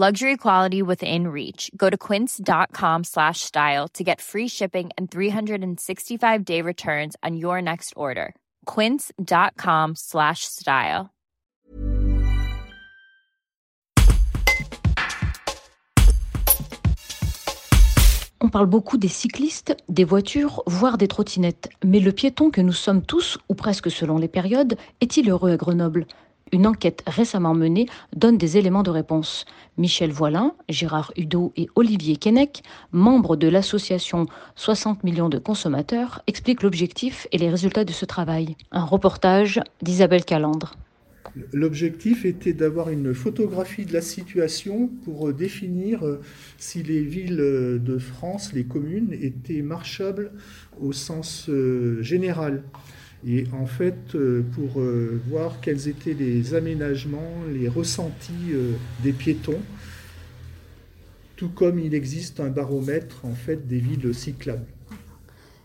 Luxury quality within reach. Go to quince.com slash style to get free shipping and 365 day returns on your next order. Quince.com slash style. On parle beaucoup des cyclistes, des voitures, voire des trottinettes. Mais le piéton que nous sommes tous, ou presque selon les périodes, est-il heureux à Grenoble? Une enquête récemment menée donne des éléments de réponse. Michel Voilin, Gérard Hudot et Olivier Kennec, membres de l'association 60 millions de consommateurs, expliquent l'objectif et les résultats de ce travail. Un reportage d'Isabelle Calandre. L'objectif était d'avoir une photographie de la situation pour définir euh, si les villes de France, les communes, étaient marchables au sens euh, général. Et en fait, euh, pour voir quels étaient les aménagements, les ressentis des piétons, tout comme il existe un baromètre en fait des villes cyclables.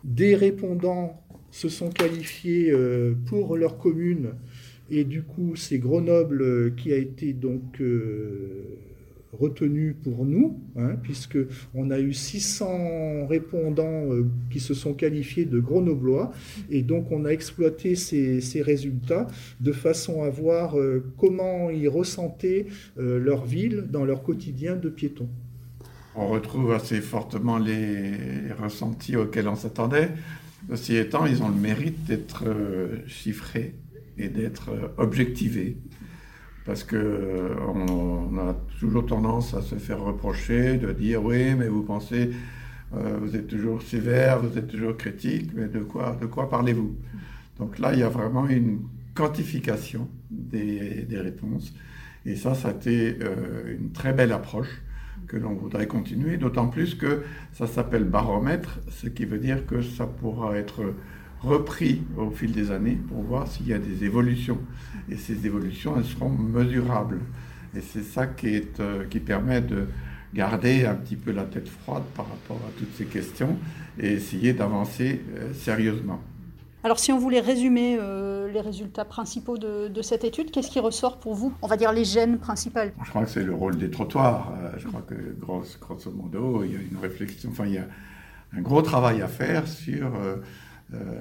Des répondants se sont qualifiés pour leur commune et du coup, c'est Grenoble euh, qui a été donc euh, retenu pour nous, hein, puisque on a eu 600 répondants euh, qui se sont qualifiés de grenoblois, et donc on a exploité ces, résultats de façon à voir comment ils ressentaient leur ville dans leur quotidien de piétons. On retrouve assez fortement les ressentis auxquels on s'attendait. Ceci étant, ils ont le mérite d'être chiffrés et d'être euh, objectivé. Parce que euh, a toujours tendance à se faire reprocher de dire oui, mais vous pensez, euh, vous êtes toujours sévère, vous êtes toujours critique, mais de quoi, de quoi parlez-vous? Donc là, il y a vraiment une quantification des, des réponses. Et ça, ça a été une très belle approche que l'on voudrait continuer, d'autant plus que ça s'appelle baromètre, ce qui veut dire que ça pourra être repris au fil des années pour voir s'il y a des évolutions. Et ces évolutions, elles seront mesurables. Et c'est ça qui, est, euh, qui permet de garder un petit peu la tête froide par rapport à toutes ces questions et essayer d'avancer euh, sérieusement. Alors si on voulait résumer euh, les résultats principaux de, de cette étude, qu'est-ce qui ressort pour vous? On va dire les gènes principales. Je crois que c'est le rôle des trottoirs. je crois que grosso, grosso, modo, il y a une réflexion, enfin il y a un gros travail à faire sur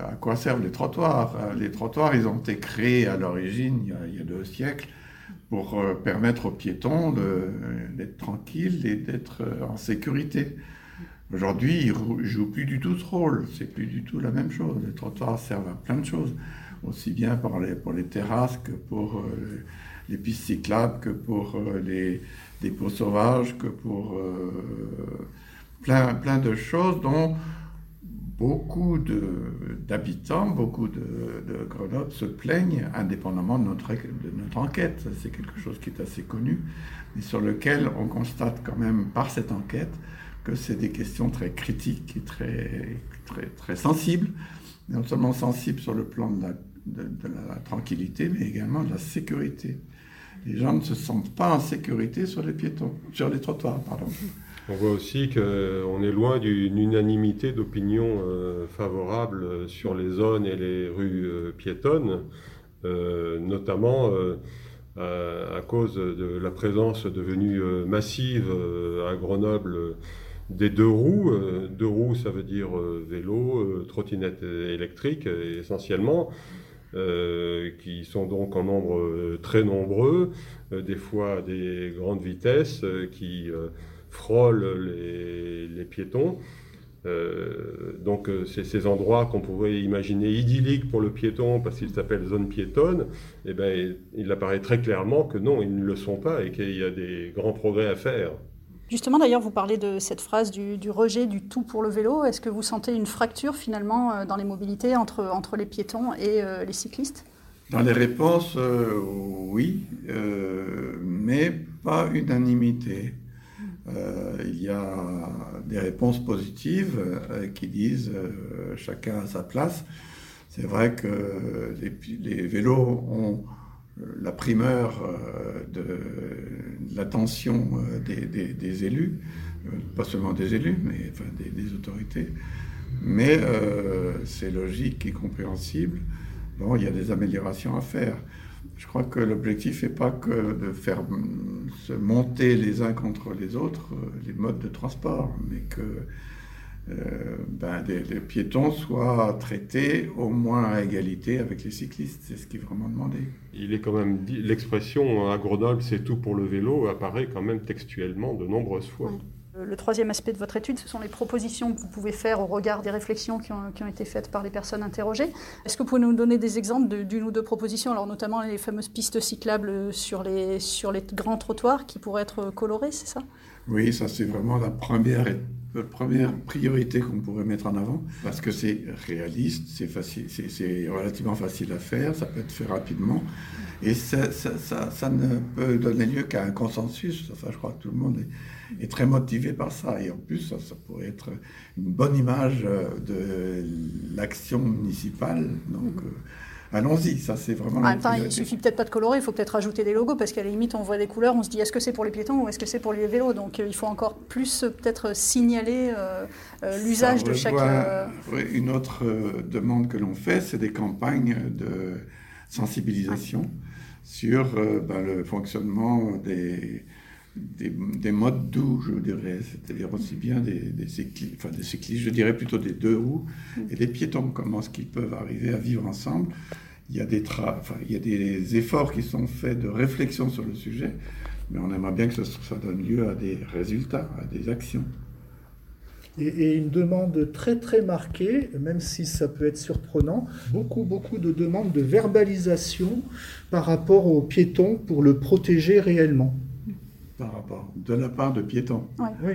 à quoi servent les trottoirs euh, Les trottoirs, ils ont été créés à l'origine, il, y a deux siècles, pour euh, permettre aux piétons d'être tranquilles et d'être en sécurité. Aujourd'hui, ils ne jouent plus du tout ce rôle, c'est plus du tout la même chose. Les trottoirs servent à plein de choses, aussi bien pour les, pour les terrasses que pour les pistes cyclables, que pour les dépôts sauvages, que pour plein, plein de choses dont beaucoup d'habitants, beaucoup de, Grenoble se plaignent, indépendamment de notre, de enquête. C'est quelque chose qui est assez connu, mais sur lequel on constate quand même par cette enquête que c'est des questions très critiques et très, très, très sensibles, non seulement sensibles sur le plan de la, de la tranquillité, mais également de la sécurité. Les gens ne se sentent pas en sécurité sur les piétons, sur les trottoirs, pardon. On voit aussi qu'on est loin d'une unanimité d'opinion euh, favorable sur les zones et les rues euh, piétonnes, euh, notamment à, cause de la présence devenue massive à Grenoble des deux roues. deux roues, ça veut dire vélo, trottinette électrique essentiellement. qui sont donc en nombre très nombreux, des fois à des grandes vitesses, qui frôlent les, piétons. Euh, donc euh, c'est ces endroits qu'on pourrait imaginer idylliques pour le piéton parce qu'ils s'appellent zone piétonne, et eh ben, il apparaît très clairement que non, ils ne le sont pas et qu'il y a des grands progrès à faire. Justement, d'ailleurs, vous parlez de cette phrase du, rejet du tout pour le vélo. Est-ce que vous sentez une fracture finalement euh, dans les mobilités entre, entre les piétons et les cyclistes? Dans les réponses, oui, mais pas unanimité. Il y a des réponses positives qui disent chacun à sa place. C'est vrai que les, vélos ont la primeur de, l'attention des, élus, pas seulement des élus, mais enfin, des, autorités. Mais c'est logique et compréhensible. Bon, il y a des améliorations à faire. Je crois que l'objectif n'est pas que de faire se monter les uns contre les autres euh, les modes de transport, mais que euh, ben, les, piétons soient traités au moins à égalité avec les cyclistes. C'est ce qui est vraiment demandé. Il est quand même dit, l'expression à Grenoble, c'est tout pour le vélo, apparaît quand même textuellement de nombreuses fois. Le troisième aspect de votre étude, ce sont les propositions que vous pouvez faire au regard des réflexions qui ont, été faites par les personnes interrogées. Est-ce que vous pouvez nous donner des exemples d'une ou deux propositions, alors notamment les fameuses pistes cyclables sur les, sur les grands trottoirs qui pourraient être colorées, c'est ça? Oui, ça c'est vraiment la première, première priorité qu'on pourrait mettre en avant, parce que c'est réaliste, c'est facile, c'est relativement facile à faire, ça peut être fait rapidement, et ça, ça, ça ne peut donner lieu qu'à un consensus. Enfin, je crois que tout le monde est est très motivé par ça. Et en plus, ça, pourrait être une bonne image euh, de l'action municipale. Donc, euh, allons-y, ça c'est vraiment. En même temps, il suffit peut-être pas de colorer, il faut peut-être rajouter des logos parce qu'à la limite, on voit des couleurs, on se dit est-ce que c'est pour les piétons ou est-ce que c'est pour les vélos? Donc, euh, il faut encore plus peut-être signaler l'usage de chaque. une autre demande que l'on fait, c'est des campagnes de sensibilisation sur ben, le fonctionnement des des, modes doux, je dirais, c'est-à-dire aussi bien des, des, cyclistes, enfin des cyclistes, je dirais plutôt des deux roues, et des piétons, comment est-ce qu'ils peuvent arriver à vivre ensemble? Il y, a des efforts qui sont faits de réflexion sur le sujet, mais on aimerait bien que ça, donne lieu à des résultats, à des actions. Et, et, une demande très très marquée, même si ça peut être surprenant, beaucoup beaucoup de demandes de verbalisation par rapport aux piétons pour le protéger réellement rapport de la part de piétons. Oui.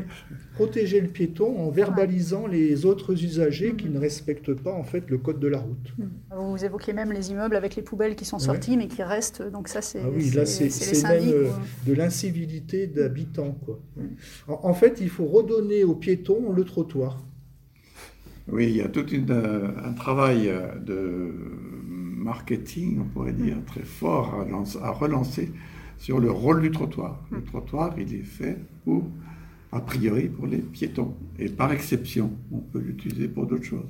Protéger le piéton en verbalisant les autres usagers qui ne respectent pas en fait le code de la route. Hmm. Vous évoquez même les immeubles avec les poubelles qui sont sorties mais qui restent. Donc ça c'est. Ah oui, là c'est même euh, de l'incivilité d'habitants quoi. En, fait, il faut redonner aux piétons le trottoir. Oui, il y a tout euh, un travail euh, de marketing, on pourrait dire, très fort à relancer sur le rôle du trottoir. Le trottoir, il est fait pour, a priori, pour les piétons. Et par exception, on peut l'utiliser pour d'autres choses.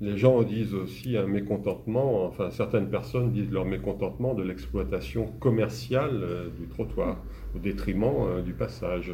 Les gens disent aussi un mécontentement, enfin certaines personnes disent leur mécontentement de l'exploitation commerciale euh, du trottoir au détriment euh, du passage.